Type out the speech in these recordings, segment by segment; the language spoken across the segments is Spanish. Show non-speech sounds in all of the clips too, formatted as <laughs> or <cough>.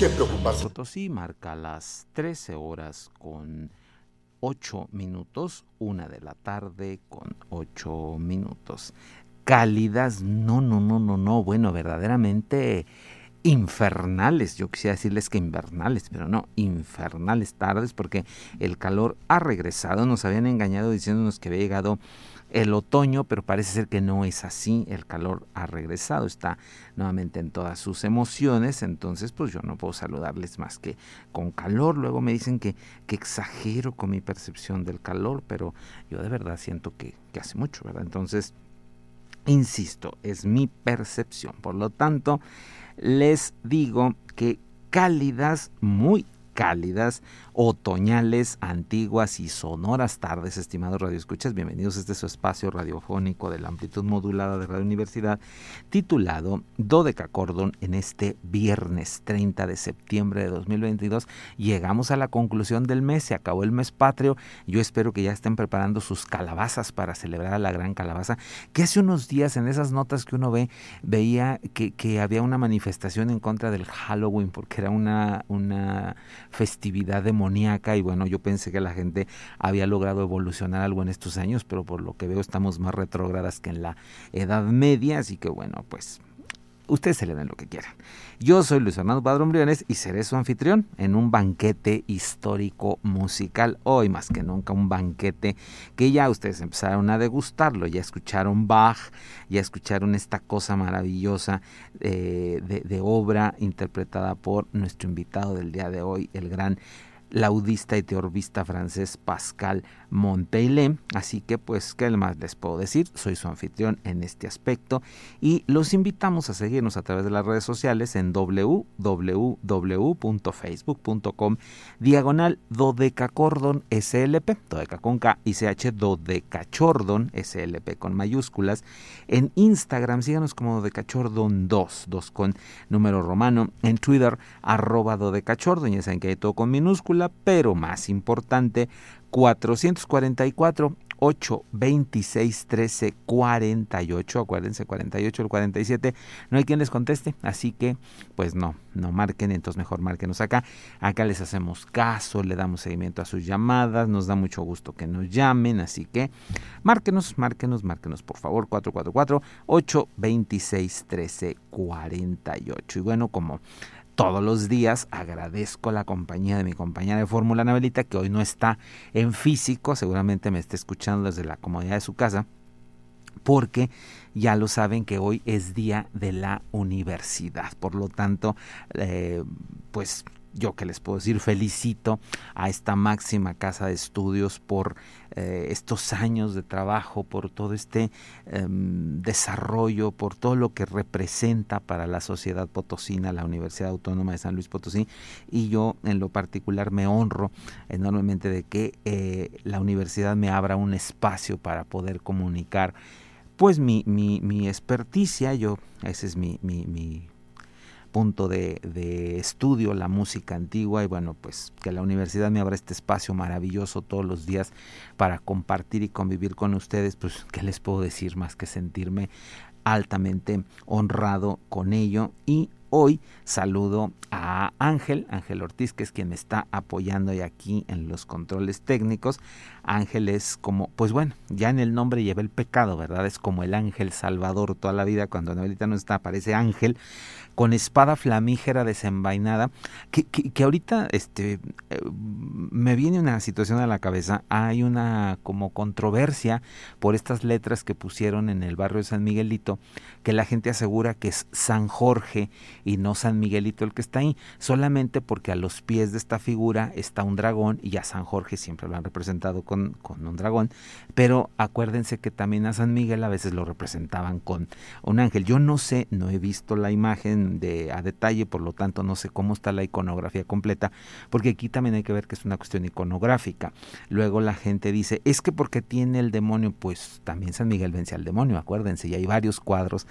Que preocuparse. Potosí marca las 13 horas con 8 minutos, una de la tarde con 8 minutos. Cálidas, no, no, no, no, no, bueno, verdaderamente infernales, yo quisiera decirles que invernales, pero no, infernales tardes porque el calor ha regresado, nos habían engañado diciéndonos que había llegado el otoño, pero parece ser que no es así, el calor ha regresado, está nuevamente en todas sus emociones, entonces pues yo no puedo saludarles más que con calor, luego me dicen que, que exagero con mi percepción del calor, pero yo de verdad siento que, que hace mucho, ¿verdad? Entonces, insisto, es mi percepción, por lo tanto, les digo que cálidas, muy cálidas, otoñales, antiguas y sonoras tardes, estimados radioescuchas. Bienvenidos a este su espacio radiofónico de la amplitud modulada de Radio Universidad, titulado Cordon en este viernes 30 de septiembre de 2022. Llegamos a la conclusión del mes, se acabó el mes patrio. Yo espero que ya estén preparando sus calabazas para celebrar a la gran calabaza, que hace unos días en esas notas que uno ve, veía que, que había una manifestación en contra del Halloween, porque era una, una festividad demoníaca y bueno, yo pensé que la gente había logrado evolucionar algo en estos años, pero por lo que veo estamos más retrógradas que en la Edad Media, así que bueno, pues ustedes se le den lo que quieran. Yo soy Luis Fernando Padrón Briones y seré su anfitrión en un banquete histórico musical. Hoy más que nunca un banquete que ya ustedes empezaron a degustarlo, ya escucharon Bach, ya escucharon esta cosa maravillosa eh, de, de obra interpretada por nuestro invitado del día de hoy, el gran laudista y teorbista francés Pascal Monteilé. Así que pues, ¿qué más les puedo decir? Soy su anfitrión en este aspecto y los invitamos a seguirnos a través de las redes sociales en www.facebook.com diagonal dodecacordon slp, dodeca con K y ch dodecachordon slp con mayúsculas. En Instagram síganos como dodecachordon 2, 2 con número romano. En Twitter arroba dodecachordon, ya saben que hay todo con minúscula, pero más importante 444 8 26 13 48. Acuérdense, 48 el 47. No hay quien les conteste, así que pues no, no marquen, entonces mejor márquenos acá. Acá les hacemos caso, le damos seguimiento a sus llamadas, nos da mucho gusto que nos llamen, así que márquenos, márquenos, márquenos por favor, 444 8 26 13 48. Y bueno, como todos los días. Agradezco la compañía de mi compañera de fórmula, Anabelita, que hoy no está en físico, seguramente me está escuchando desde la comodidad de su casa, porque ya lo saben que hoy es día de la universidad. Por lo tanto, eh, pues yo que les puedo decir, felicito a esta máxima casa de estudios por eh, estos años de trabajo, por todo este em, desarrollo, por todo lo que representa para la sociedad potosina, la Universidad Autónoma de San Luis Potosí. Y yo en lo particular me honro enormemente de que eh, la universidad me abra un espacio para poder comunicar pues mi, mi, mi experticia, yo, ese es mi, mi, mi punto de, estudio, la música antigua y bueno, pues que la universidad me abra este espacio maravilloso todos los días para compartir y convivir con ustedes, pues qué les puedo decir más que sentirme altamente honrado con ello y hoy saludo a Ángel, Ángel Ortiz, que es quien me está apoyando y aquí en los controles técnicos. Ángel es como, pues bueno, ya en el nombre lleva el pecado, ¿verdad? Es como el ángel salvador toda la vida, cuando Anabelita no está, aparece Ángel, con espada flamígera desenvainada, que, que, ahorita este, eh, me viene una situación a la cabeza, hay una como controversia por estas letras que pusieron en el barrio de San Miguelito, que la gente asegura que es San Jorge y no San Miguelito el que está ahí, solamente porque a los pies de esta figura está un dragón y a San Jorge siempre lo han representado con, con un dragón, pero acuérdense que también a San Miguel a veces lo representaban con un ángel. Yo no sé, no he visto la imagen, de, a detalle, por lo tanto no sé cómo está la iconografía completa, porque aquí también hay que ver que es una cuestión iconográfica. Luego la gente dice, es que porque tiene el demonio, pues también San Miguel vence al demonio, acuérdense, y hay varios cuadros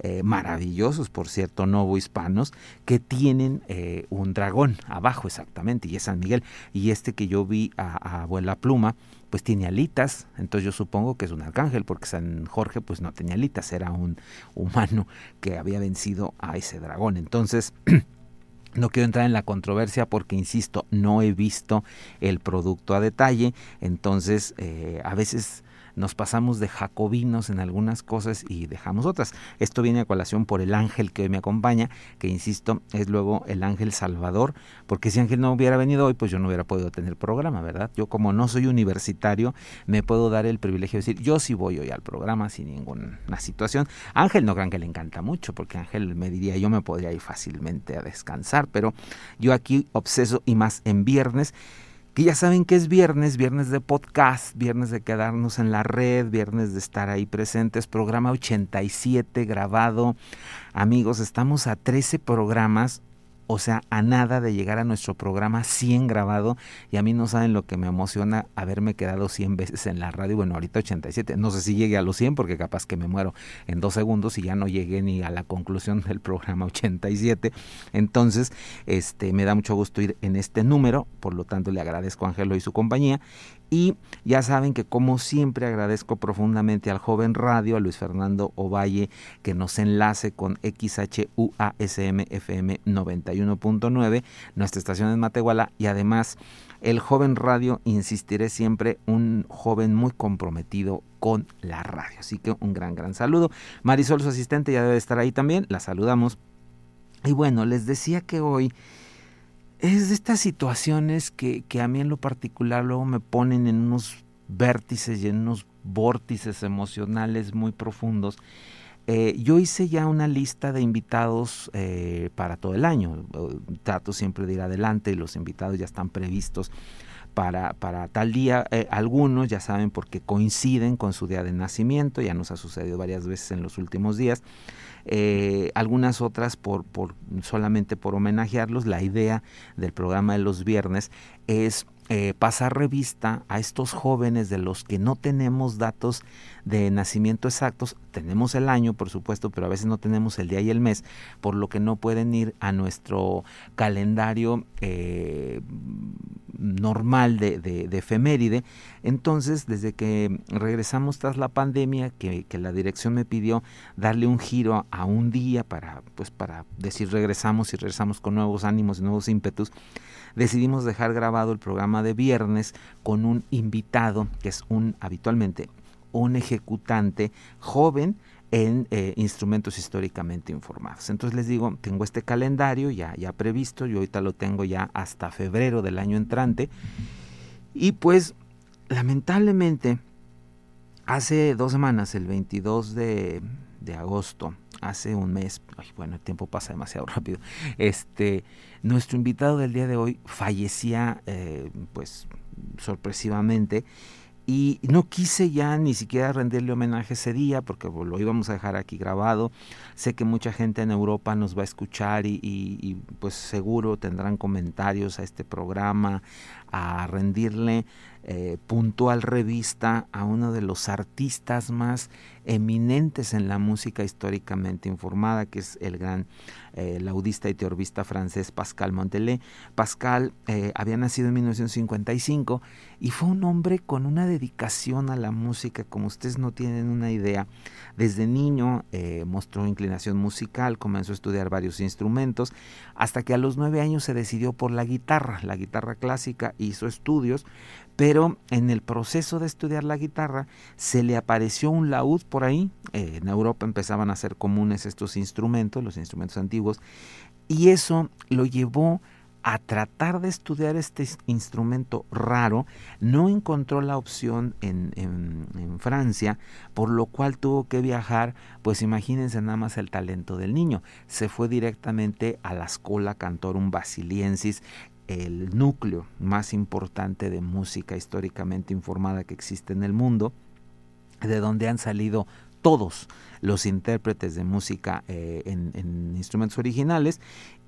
eh, maravillosos, por cierto, novo hispanos, que tienen eh, un dragón abajo exactamente, y es San Miguel. Y este que yo vi a, a Abuela Pluma, pues tiene alitas, entonces yo supongo que es un arcángel, porque San Jorge pues no tenía alitas, era un humano que había vencido a ese dragón. Entonces, <clears throat> no quiero entrar en la controversia porque, insisto, no he visto el producto a detalle, entonces eh, a veces nos pasamos de jacobinos en algunas cosas y dejamos otras. Esto viene a colación por el ángel que hoy me acompaña, que insisto, es luego el ángel salvador, porque si ángel no hubiera venido hoy, pues yo no hubiera podido tener programa, ¿verdad? Yo como no soy universitario, me puedo dar el privilegio de decir, yo sí voy hoy al programa sin ninguna situación. Ángel no crean que le encanta mucho, porque Ángel me diría, yo me podría ir fácilmente a descansar, pero yo aquí obseso y más en viernes que ya saben que es viernes, viernes de podcast, viernes de quedarnos en la red, viernes de estar ahí presentes, programa 87 grabado. Amigos, estamos a 13 programas o sea, a nada de llegar a nuestro programa 100 grabado y a mí no saben lo que me emociona haberme quedado 100 <laughs> veces en la radio, bueno, ahorita 87, no sé si llegue a los 100 porque capaz que me muero en dos segundos y ya no llegué ni a la conclusión del programa 87, entonces este, me da mucho gusto ir en este número, por lo tanto le agradezco a Ángelo y su compañía y ya saben que como siempre agradezco profundamente al joven radio, a Luis Fernando Ovalle, que nos enlace con XHUASM FM 91.9, nuestra estación en Matehuala, y además el joven radio, insistiré siempre, un joven muy comprometido con la radio. Así que un gran, gran saludo. Marisol, su asistente, ya debe estar ahí también, la saludamos. Y bueno, les decía que hoy es de estas situaciones que, que, a mí en lo particular luego me ponen en unos vértices y en unos vórtices emocionales muy profundos. Eh, yo hice ya una lista de invitados eh, para todo el año. Trato siempre de ir adelante y los invitados ya están previstos para, para tal día. Eh, algunos ya saben porque coinciden con su día de nacimiento, ya nos ha sucedido varias veces en los últimos días. Eh, algunas otras por, por, solamente por homenajearlos. La idea del programa de los viernes es eh, pasar revista a estos jóvenes de los que no tenemos datos de nacimiento exactos, tenemos el año por supuesto, pero a veces no tenemos el día y el mes, por lo que no pueden ir a nuestro calendario eh, normal de, de, efeméride. Entonces, desde que regresamos tras la pandemia, que, que, la dirección me pidió darle un giro a un día para, pues, para decir regresamos y regresamos con nuevos ánimos y nuevos ímpetus, decidimos dejar grabado el programa de viernes con un invitado que es un habitualmente un ejecutante joven en eh, instrumentos históricamente informados. Entonces les digo, tengo este calendario ya, ya previsto, yo ahorita lo tengo ya hasta febrero del año entrante, y pues lamentablemente hace dos semanas, el 22 de, de agosto, hace un mes, bueno, el tiempo pasa demasiado <laughs> rápido, este, nuestro invitado del día de hoy fallecía, eh, pues, sorpresivamente, y no quise ya ni siquiera rendirle homenaje ese día porque lo íbamos a dejar aquí grabado. Sé que mucha gente en Europa nos va a escuchar y, y pues seguro tendrán comentarios a este programa, a rendirle eh, puntual revista a uno de los artistas más eminentes en la música históricamente informada, que es el gran eh, laudista y teorbista francés Pascal Montelé. Pascal eh, había nacido en 1955 y fue un hombre con una dedicación a la música, como ustedes no tienen una idea. Desde niño mostró inclinación musical, comenzó a estudiar varios instrumentos, hasta que a los nueve años se decidió por la guitarra, la guitarra clásica, hizo estudios, pero en el proceso de estudiar la guitarra se le apareció un laúd por ahí. Eh, en Europa empezaban a ser comunes estos instrumentos, los instrumentos antiguos, y eso lo llevó a tratar de estudiar este instrumento raro, no encontró la opción en, en, Francia, por lo cual tuvo que viajar, pues imagínense nada más el talento del niño. Se fue directamente a la Schola Cantorum Basiliensis, el núcleo más importante de música históricamente informada que existe en el mundo, de donde han salido todos los intérpretes de música eh, en, instrumentos originales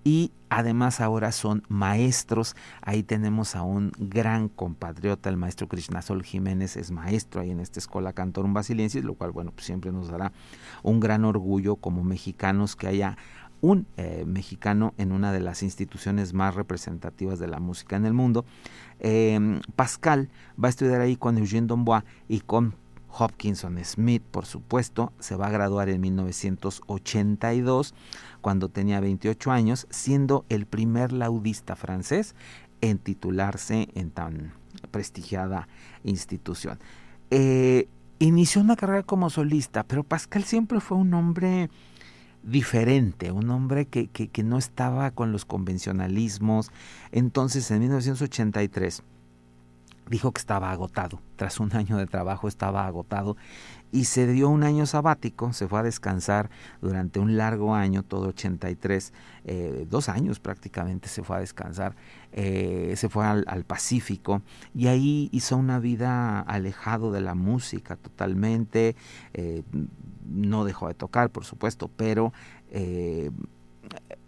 y además ahora son maestros. Ahí tenemos a un gran compatriota, el maestro Krishnasol Jiménez es maestro ahí en esta escuela Cantorum Basiliensis, lo cual bueno, pues siempre nos dará un gran orgullo como mexicanos que haya un eh, mexicano en una de las instituciones más representativas de la música en el mundo. Em, Pascal va a estudiar ahí con Eugene Dombois y con Hopkinson Smith, por supuesto, se va a graduar en 1982, cuando tenía 28 años, siendo el primer laudista francés en titularse en tan prestigiada institución. Eh, inició una carrera como solista, pero Pascal siempre fue un hombre diferente, un hombre que, que, no estaba con los convencionalismos. Entonces, en 1983, dijo que estaba agotado. Tras un año de trabajo estaba agotado y se dio un año sabático, se fue a descansar durante un largo año, todo 83, eh, dos años prácticamente se fue a descansar, eh, se fue al, Pacífico y ahí hizo una vida alejado de la música totalmente, eh, no dejó de tocar por supuesto, pero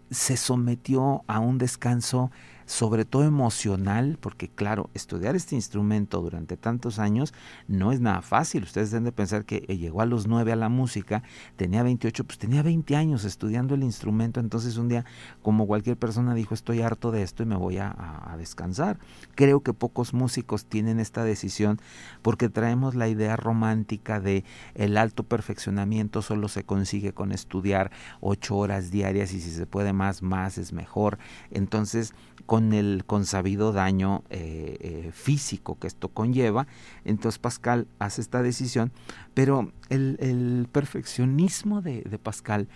se sometió a un descanso sobre todo emocional, porque claro, estudiar este instrumento durante tantos años no es nada fácil. Ustedes deben de pensar que eh, llegó a los 9 a la música, tenía 28, pues tenía 20 años estudiando el instrumento, entonces un día, como cualquier persona, dijo, estoy harto de esto y me voy a, a descansar. Creo que pocos músicos tienen esta decisión porque traemos la idea romántica de el alto perfeccionamiento solo se consigue con estudiar ocho horas diarias y si se puede más, más es mejor. Entonces, con el consabido daño eh, eh, físico que esto conlleva. Entonces Pascal hace esta decisión, pero el, perfeccionismo de, Pascal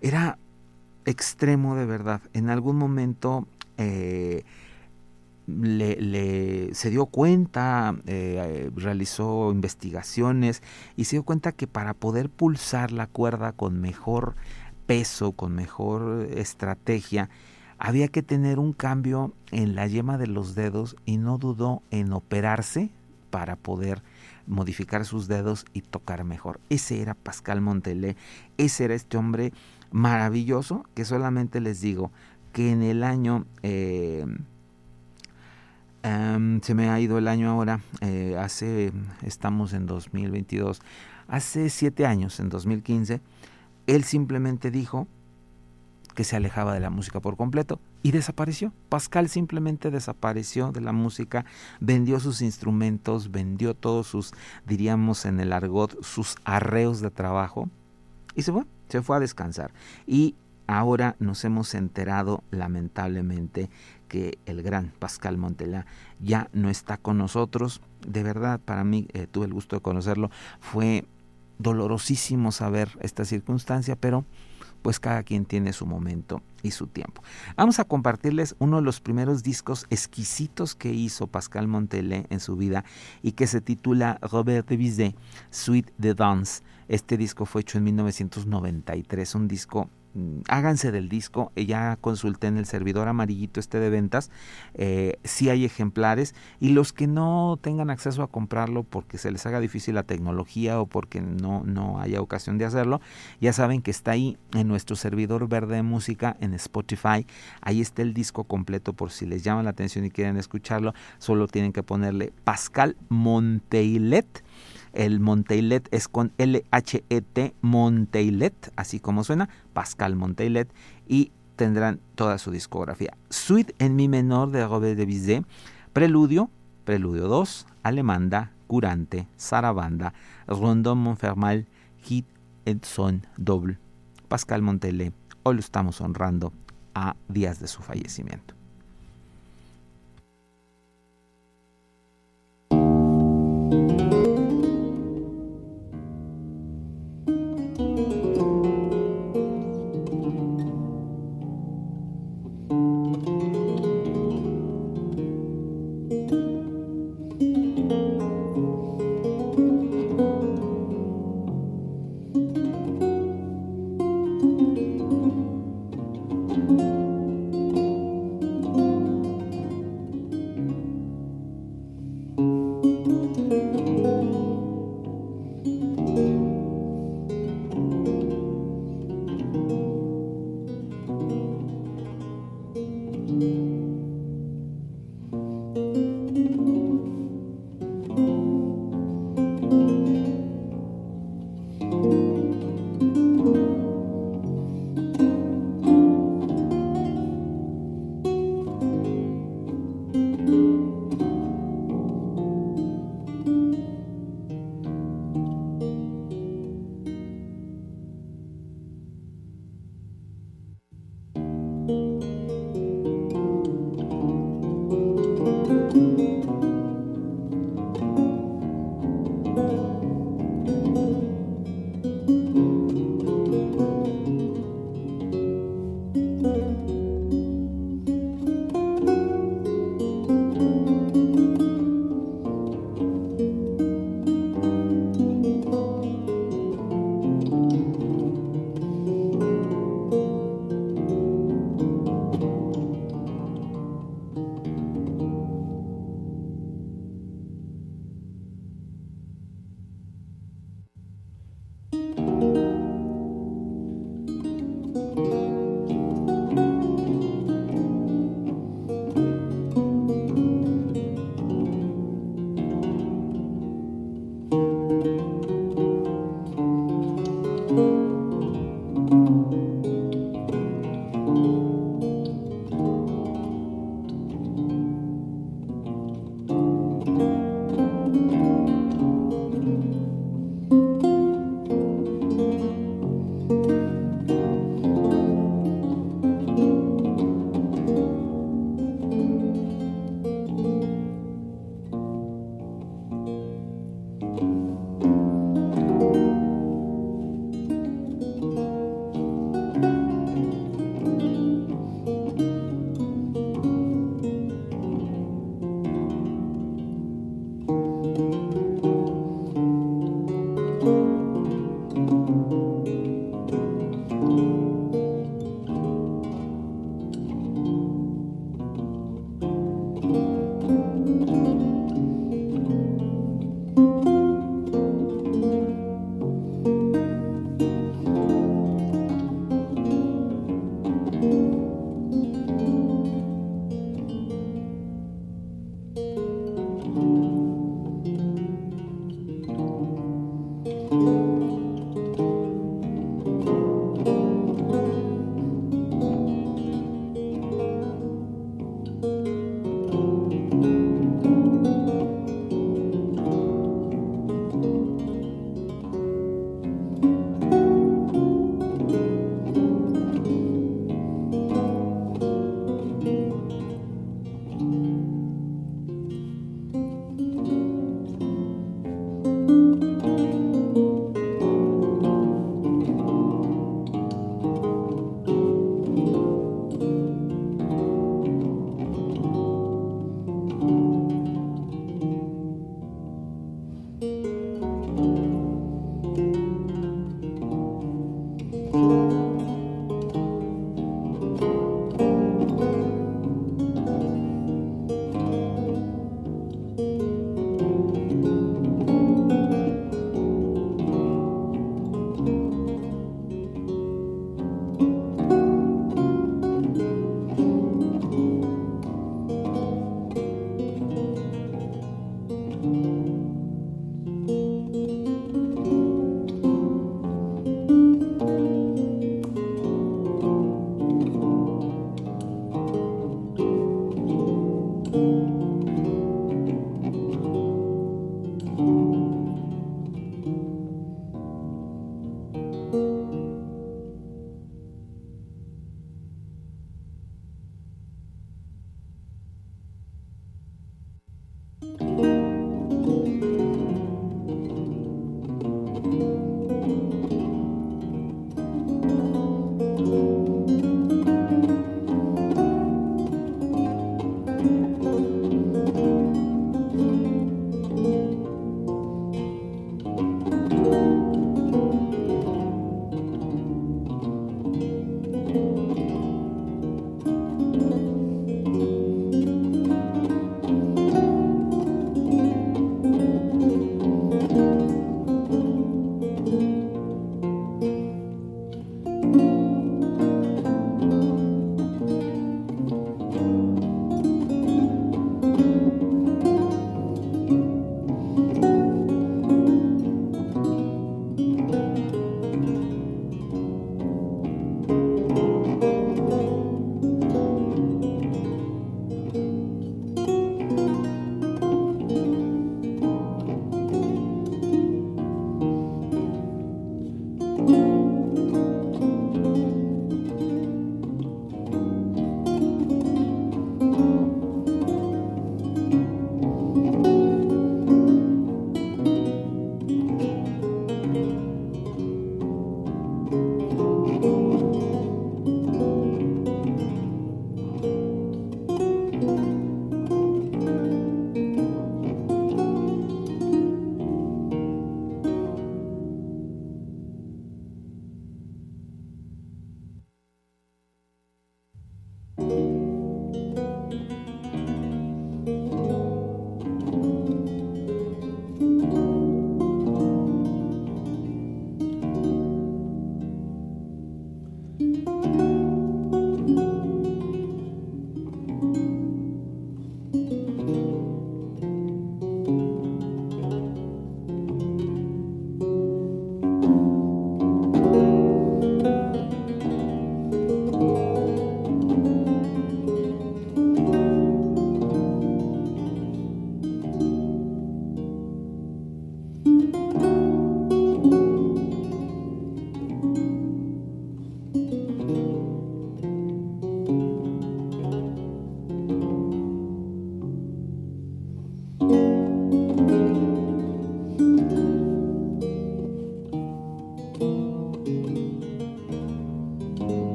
era extremo de verdad. En algún momento eh, le, se dio cuenta, realizó investigaciones y se dio cuenta que para poder pulsar la cuerda con mejor peso, con mejor estrategia, había que tener un cambio en la yema de los dedos y no dudó en operarse para poder modificar sus dedos y tocar mejor. Ese era Pascal Montelé, ese era este hombre maravilloso que solamente les digo que en el año, eh, em, se me ha ido el año ahora, eh, hace, estamos en 2022, hace siete años, en 2015, él simplemente dijo, que se alejaba de la música por completo y desapareció. Pascal simplemente desapareció de la música, vendió sus instrumentos, vendió todos sus, diríamos en el argot, sus arreos de trabajo y se fue, se fue a descansar. Y ahora nos hemos enterado lamentablemente que el gran Pascal Montelá ya no está con nosotros. De verdad, para mí, eh, tuve el gusto de conocerlo, fue dolorosísimo saber esta circunstancia, pero pues cada quien tiene su momento y su tiempo. Vamos a compartirles uno de los primeros discos exquisitos que hizo Pascal Montelé en su vida y que se titula Robert de Bizet, Suite de Dance. Este disco fue hecho en 1993, un disco háganse del disco, eh, ya consulté en el servidor amarillito este de ventas, eh, si hay ejemplares y los que no tengan acceso a comprarlo porque se les haga difícil la tecnología o porque no, no haya ocasión de hacerlo, ya saben que está ahí en nuestro servidor verde de música en Spotify, ahí está el disco completo por si les llama la atención y quieren escucharlo, solo tienen que ponerle Pascal Monteilet el Monteilet es con L-H-E-T, Monteilet, así como suena, Pascal Monteilet, y tendrán toda su discografía. Suite en mi menor de Robert de Bizet, Preludio, Preludio 2, Alemanda, Curante, Sarabanda, Rondon Montfermal, Hit et Son Doble. Pascal Monteilet, hoy lo estamos honrando a días de su fallecimiento.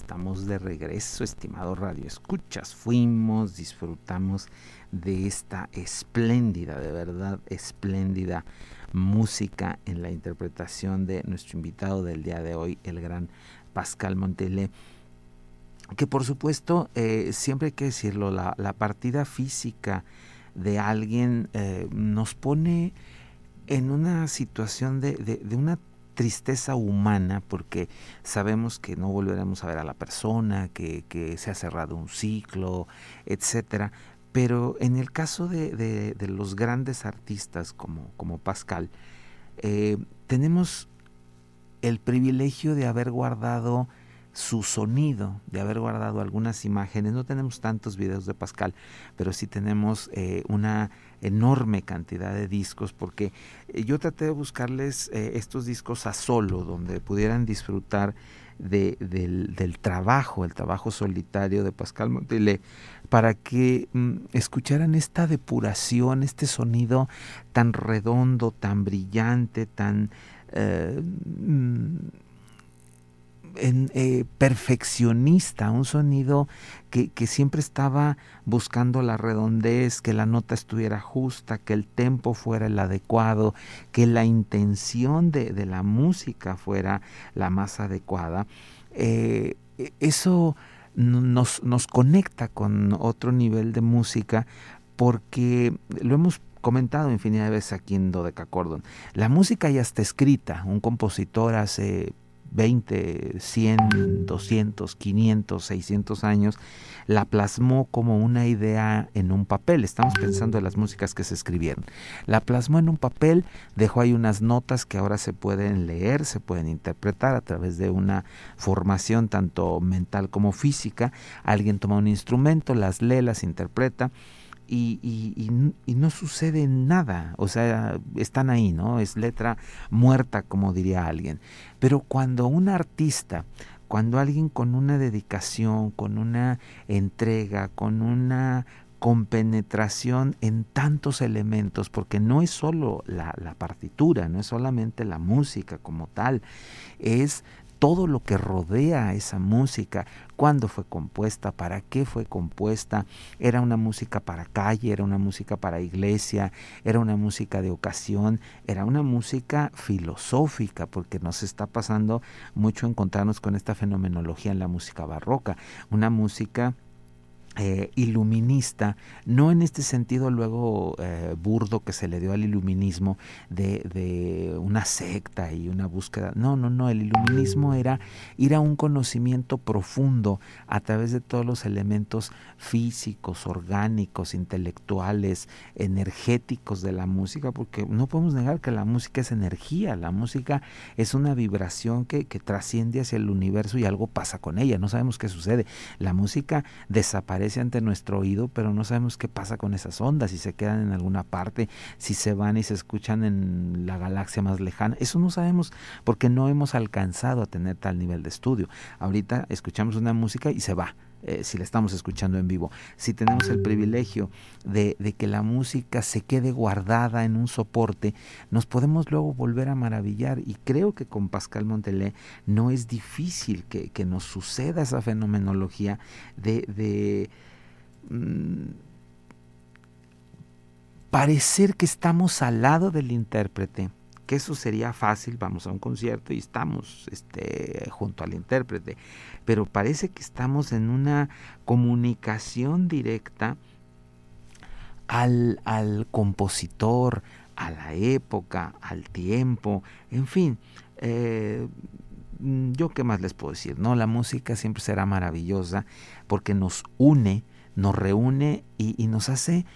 Estamos de regreso, estimado Radio Escuchas. Fuimos, disfrutamos de esta espléndida, de verdad espléndida música en la interpretación de nuestro invitado del día de hoy, el gran Pascal Montelé. Que por supuesto, eh, siempre hay que decirlo, la, partida física de alguien eh, nos pone en una situación de, de una tristeza humana porque sabemos que no volveremos a ver a la persona, que, se ha cerrado un ciclo, etcétera. Pero en el caso de, los grandes artistas como, como Pascal, eh, tenemos el privilegio de haber guardado su sonido, de haber guardado algunas imágenes. No tenemos tantos videos de Pascal, pero sí tenemos eh, una enorme cantidad de discos porque eh, yo traté de buscarles eh, estos discos a solo, donde pudieran disfrutar de, del, trabajo, el trabajo solitario de Pascal Montelé, para que mm, escucharan esta depuración, este sonido tan redondo, tan brillante, tan... Mm, eh, perfeccionista, un sonido que, siempre estaba buscando la redondez, que la nota estuviera justa, que el tempo fuera el adecuado, que la intención de, la música fuera la más adecuada. Eh, eso nos, conecta con otro nivel de música porque lo hemos comentado infinidad de veces aquí en Cordon. La música ya está escrita. Un compositor hace 20, 100, 200, 500, 600 años, la plasmó como una idea en un papel. Estamos pensando en las músicas que se escribieron. La plasmó en un papel, dejó ahí unas notas que ahora se pueden leer, se pueden interpretar a través de una formación tanto mental como física. Alguien toma un instrumento, las lee, las interpreta y, y, no sucede nada, o sea, están ahí, ¿no? Es letra muerta, como diría alguien. Pero cuando un artista, cuando alguien con una dedicación, con una entrega, con una compenetración en tantos elementos, porque no es solo la, la, partitura, no es solamente la música como tal, es todo lo que rodea a esa música, cuándo fue compuesta, para qué fue compuesta, era una música para calle, era una música para iglesia, era una música de ocasión, era una música filosófica, porque nos está pasando mucho encontrarnos con esta fenomenología en la música barroca, una música eh, iluminista, no en este sentido luego eh, burdo que se le dio al iluminismo de, de, una secta y una búsqueda. No, no, no, el iluminismo era ir a un conocimiento profundo a través de todos los elementos físicos, orgánicos, intelectuales, energéticos de la música, porque no podemos negar que la música es energía, la música es una vibración que, que trasciende hacia el universo y algo pasa con ella, no sabemos qué sucede. La música desaparece ante nuestro oído, pero no sabemos qué pasa con esas ondas, si se quedan en alguna parte, si se van y se escuchan en la galaxia más lejana. Eso no sabemos porque no hemos alcanzado a tener tal nivel de estudio. Ahorita escuchamos una música y se va. Eh, si la estamos escuchando en vivo, si tenemos el privilegio de, que la música se quede guardada en un soporte, nos podemos luego volver a maravillar. Y creo que con Pascal Montelé no es difícil que, nos suceda esa fenomenología de, mm, parecer que estamos al lado del intérprete que eso sería fácil, vamos a un concierto y estamos este, junto al intérprete, pero parece que estamos en una comunicación directa al, al compositor, a la época, al tiempo, en fin. Eh, yo qué más les puedo decir, ¿no? La música siempre será maravillosa porque nos une, nos reúne y, y nos hace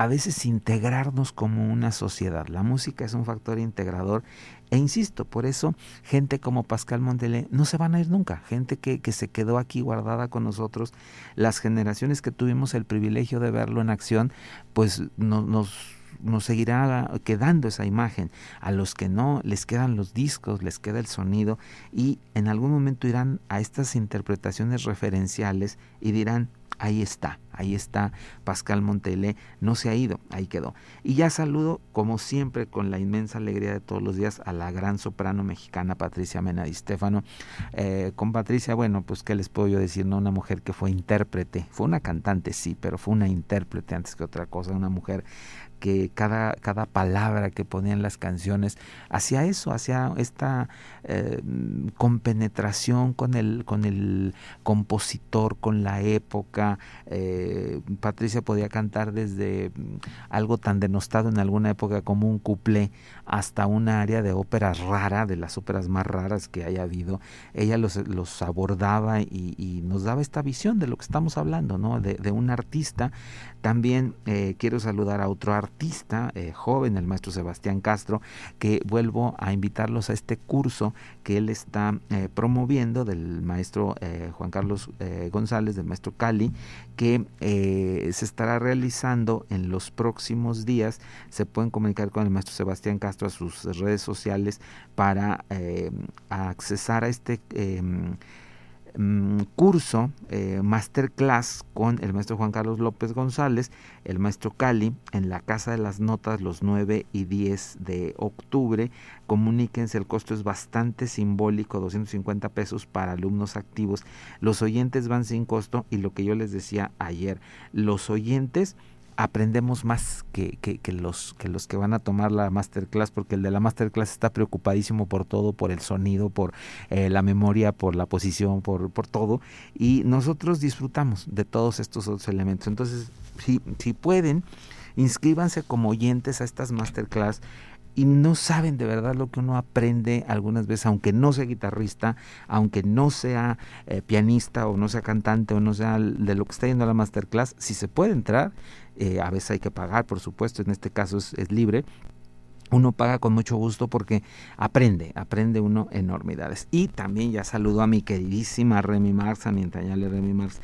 a veces integrarnos como una sociedad. La música es un factor integrador e insisto, por eso gente como Pascal Mondelé no se van a ir nunca, gente que, que se quedó aquí guardada con nosotros, las generaciones que tuvimos el privilegio de verlo en acción, pues no, nos nos seguirá quedando esa imagen. A los que no, les quedan los discos, les queda el sonido y en algún momento irán a estas interpretaciones referenciales y dirán, ahí está, ahí está Pascal Montele, no se ha ido, ahí quedó. Y ya saludo, como siempre, con la inmensa alegría de todos los días, a la gran soprano mexicana Patricia Mena y Stefano. Eh, con Patricia, bueno, pues qué les puedo yo decir, ¿no? Una mujer que fue intérprete, fue una cantante, sí, pero fue una intérprete antes que otra cosa, una mujer que cada, cada palabra que ponía en las canciones hacía eso, hacía esta eh, compenetración con el, con el compositor, con la época. Eh, Patricia podía cantar desde mm, algo tan denostado en alguna época como un cuplé hasta una área de ópera rara, de las óperas más raras que haya habido. Ella los, los abordaba y, nos daba esta visión de lo que estamos hablando, ¿no? de, de un artista. También eh, quiero saludar a otro artista eh, joven, el maestro Sebastián Castro, que vuelvo a invitarlos a este curso que él está eh, promoviendo del maestro eh, Juan Carlos González, del maestro Cali, que se estará realizando en los próximos días. Se pueden comunicar con el maestro Sebastián Castro a sus redes sociales para accesar a este Mm, curso, eh, masterclass con el maestro Juan Carlos López González, el maestro Cali, en la Casa de las Notas los 9 y 10 de octubre. Comuníquense, el costo es bastante simbólico, 250 pesos para alumnos activos. Los oyentes van sin costo y lo que yo les decía ayer, los oyentes aprendemos más que, los, que van a tomar la masterclass, porque el de la masterclass está preocupadísimo por todo, por el sonido, por eh, la memoria, por la posición, por, por todo, y nosotros disfrutamos de todos estos otros elementos. Entonces, si, si pueden, inscríbanse como oyentes a estas masterclass y no saben de verdad lo que uno aprende algunas veces, aunque no sea guitarrista, aunque no sea eh, pianista o no sea cantante o no sea de lo que está yendo a la masterclass, si se puede entrar, eh, a veces hay que pagar, por supuesto, en este caso es, libre, uno paga con mucho gusto porque aprende, aprende uno enormidades. Y también ya saludo a mi queridísima Remy Marx, a mi entrañable Remy Marx.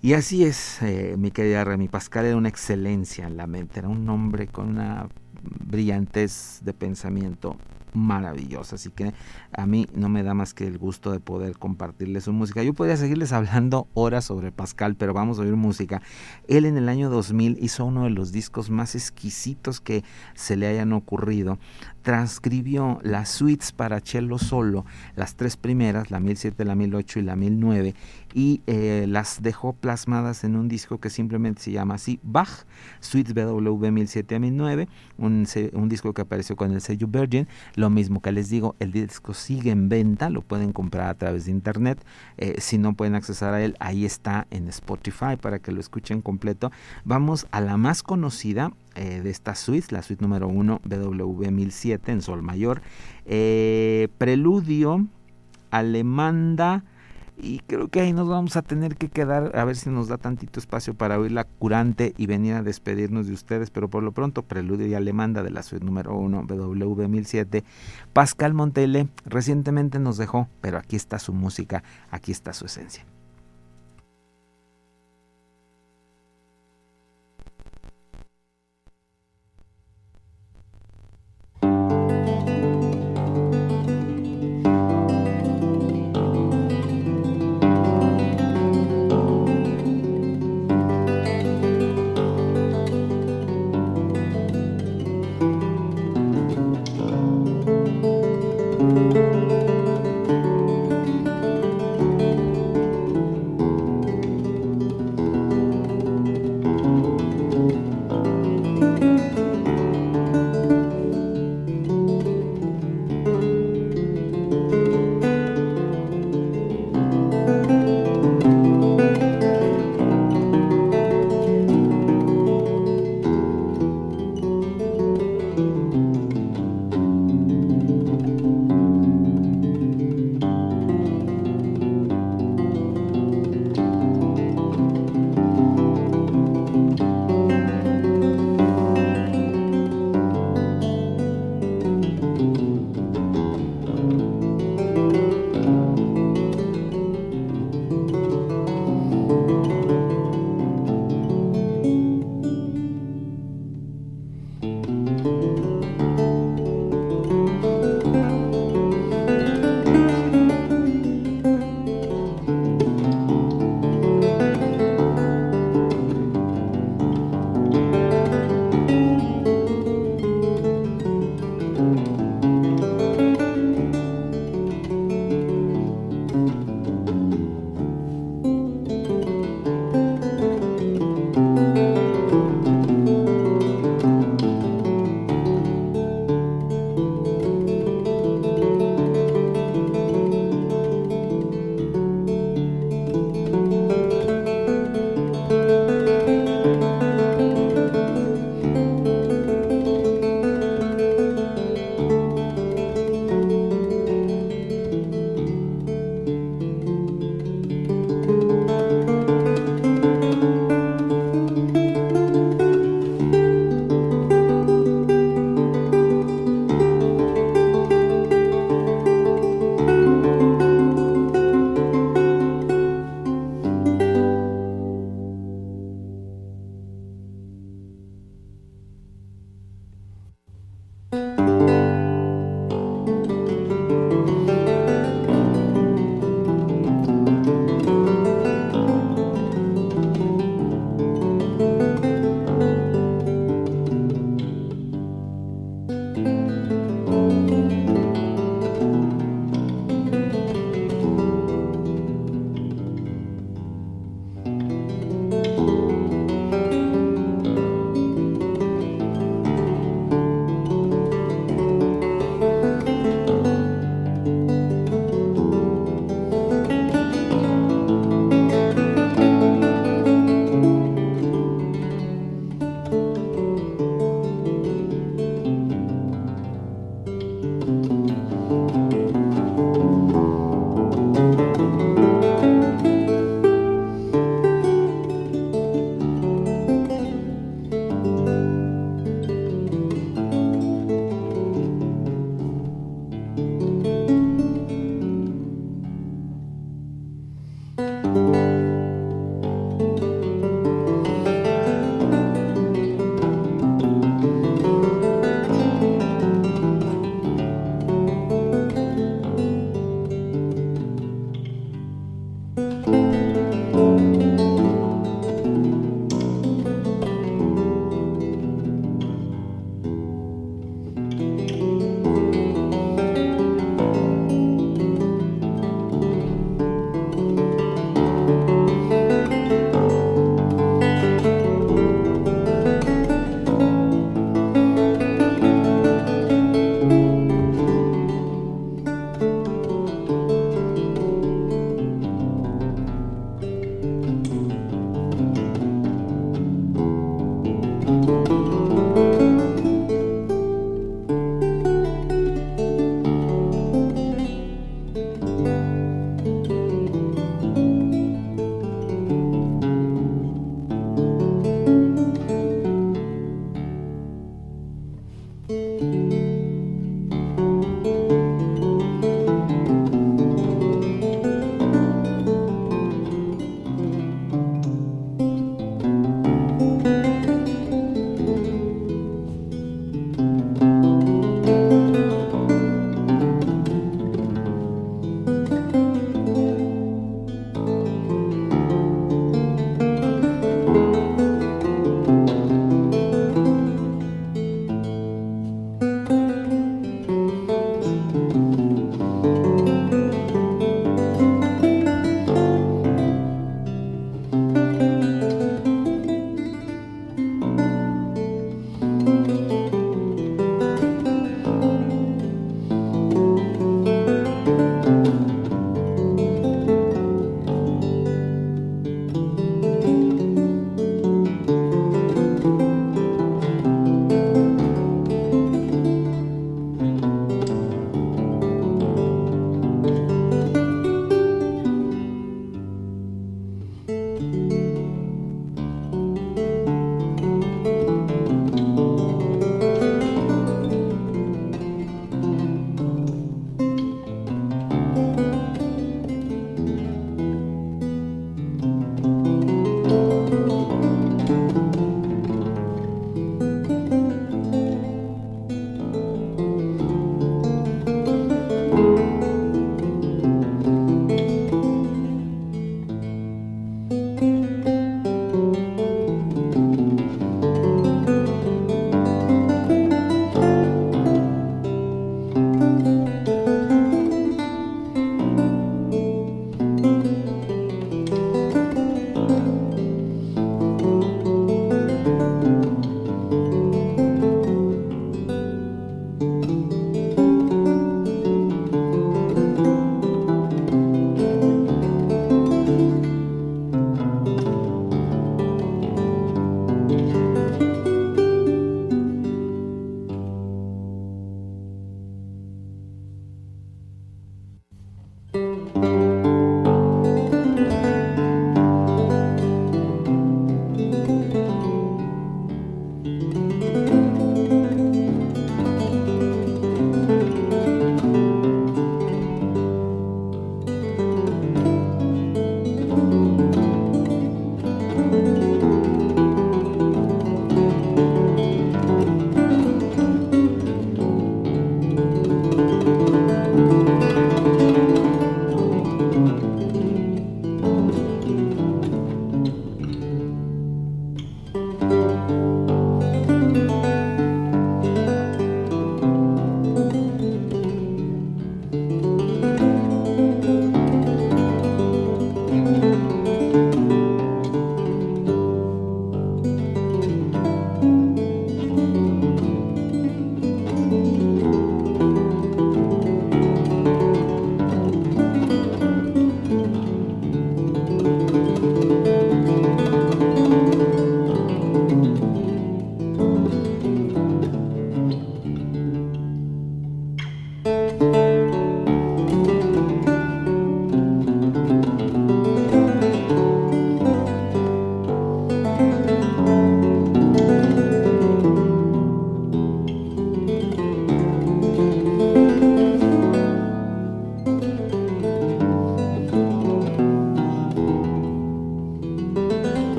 Y así es, eh, mi querida Remy Pascal era una excelencia en la mente, era un hombre con una brillantez de pensamiento maravillosa. Así que a mí no me da más que el gusto de poder compartirles su música. Yo podría seguirles hablando horas sobre Pascal, pero vamos a oír música. Él en el año 2000 hizo uno de los discos más exquisitos que se le hayan ocurrido transcribió las suites para cello solo, las tres primeras, la 1007, la 1008 y la 1009, y eh, las dejó plasmadas en un disco que simplemente se llama así Bach, Suites BW 1007 a 1009, un, un disco que apareció con el sello Virgin. Lo mismo que les digo, el disco sigue en venta, lo pueden comprar a través de internet. Eh, si no pueden accesar a él, ahí está en Spotify para que lo escuchen completo. Vamos a la más conocida, eh, de esta suite, la suite número 1 BW 1007 en Sol Mayor. Eh, preludio, Alemanda. Y creo que ahí nos vamos a tener que quedar a ver si nos da tantito espacio para oír la curante y venir a despedirnos de ustedes. Pero por lo pronto, Preludio y Alemanda de la suite número 1 BW 1007. Pascal Montele recientemente nos dejó, pero aquí está su música, aquí está su esencia.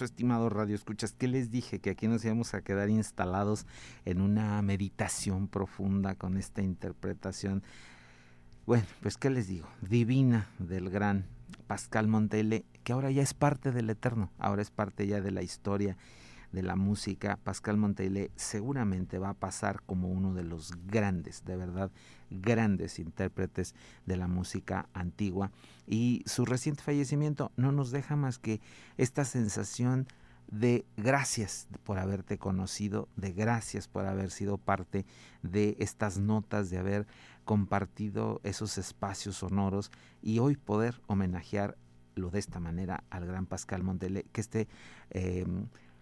Estimado Radio Escuchas. ¿Qué les dije? Que aquí nos íbamos a quedar instalados en una meditación profunda con esta interpretación. Bueno, pues qué les digo, divina del gran Pascal Montele, que ahora ya es parte del Eterno, ahora es parte ya de la historia de la música, Pascal Monteilé seguramente va a pasar como uno de los grandes, de verdad, grandes intérpretes de la música antigua. Y su reciente fallecimiento no nos deja más que esta sensación de gracias por haberte conocido, de gracias por haber sido parte de estas notas, de haber compartido esos espacios sonoros y hoy poder homenajearlo de esta manera al gran Pascal Montele, que este eh,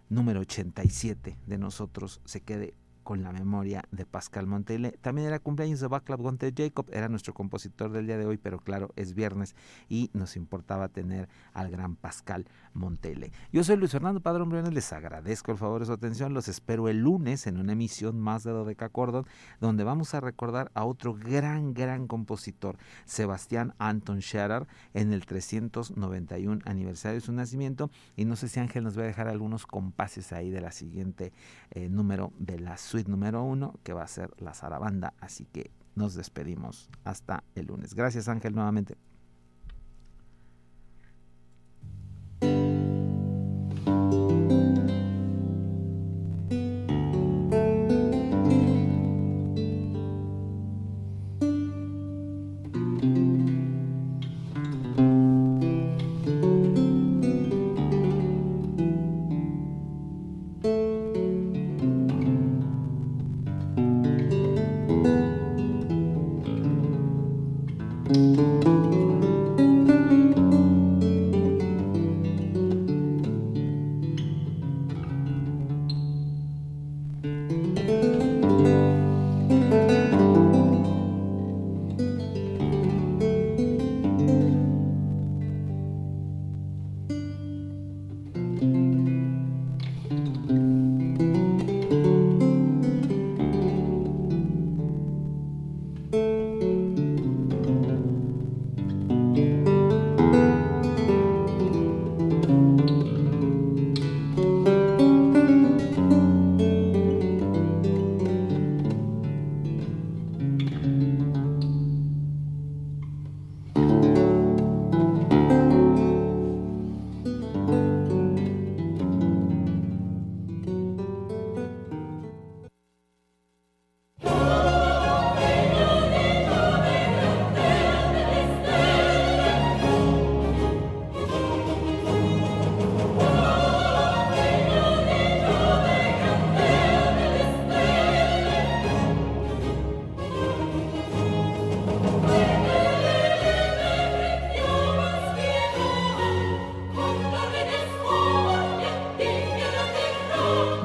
número 87 de nosotros se quede con la memoria de Pascal Montele. También era cumpleaños de Baclav Gonte Jacob, era nuestro compositor del día de hoy, pero claro, es viernes y nos importaba tener al gran Pascal Montele. Yo soy Luis Fernando Padrón Briones, les agradezco el favor de su atención, los espero el lunes en una emisión más de Dodeca Cordon, donde vamos a recordar a otro gran, gran compositor, Sebastián Anton Scherer, en el 391 aniversario de su nacimiento, y no sé si Ángel nos va a dejar algunos compases ahí de la siguiente eh, número de la suite número uno, que va a ser la zarabanda, así que nos despedimos hasta el lunes. Gracias Ángel nuevamente.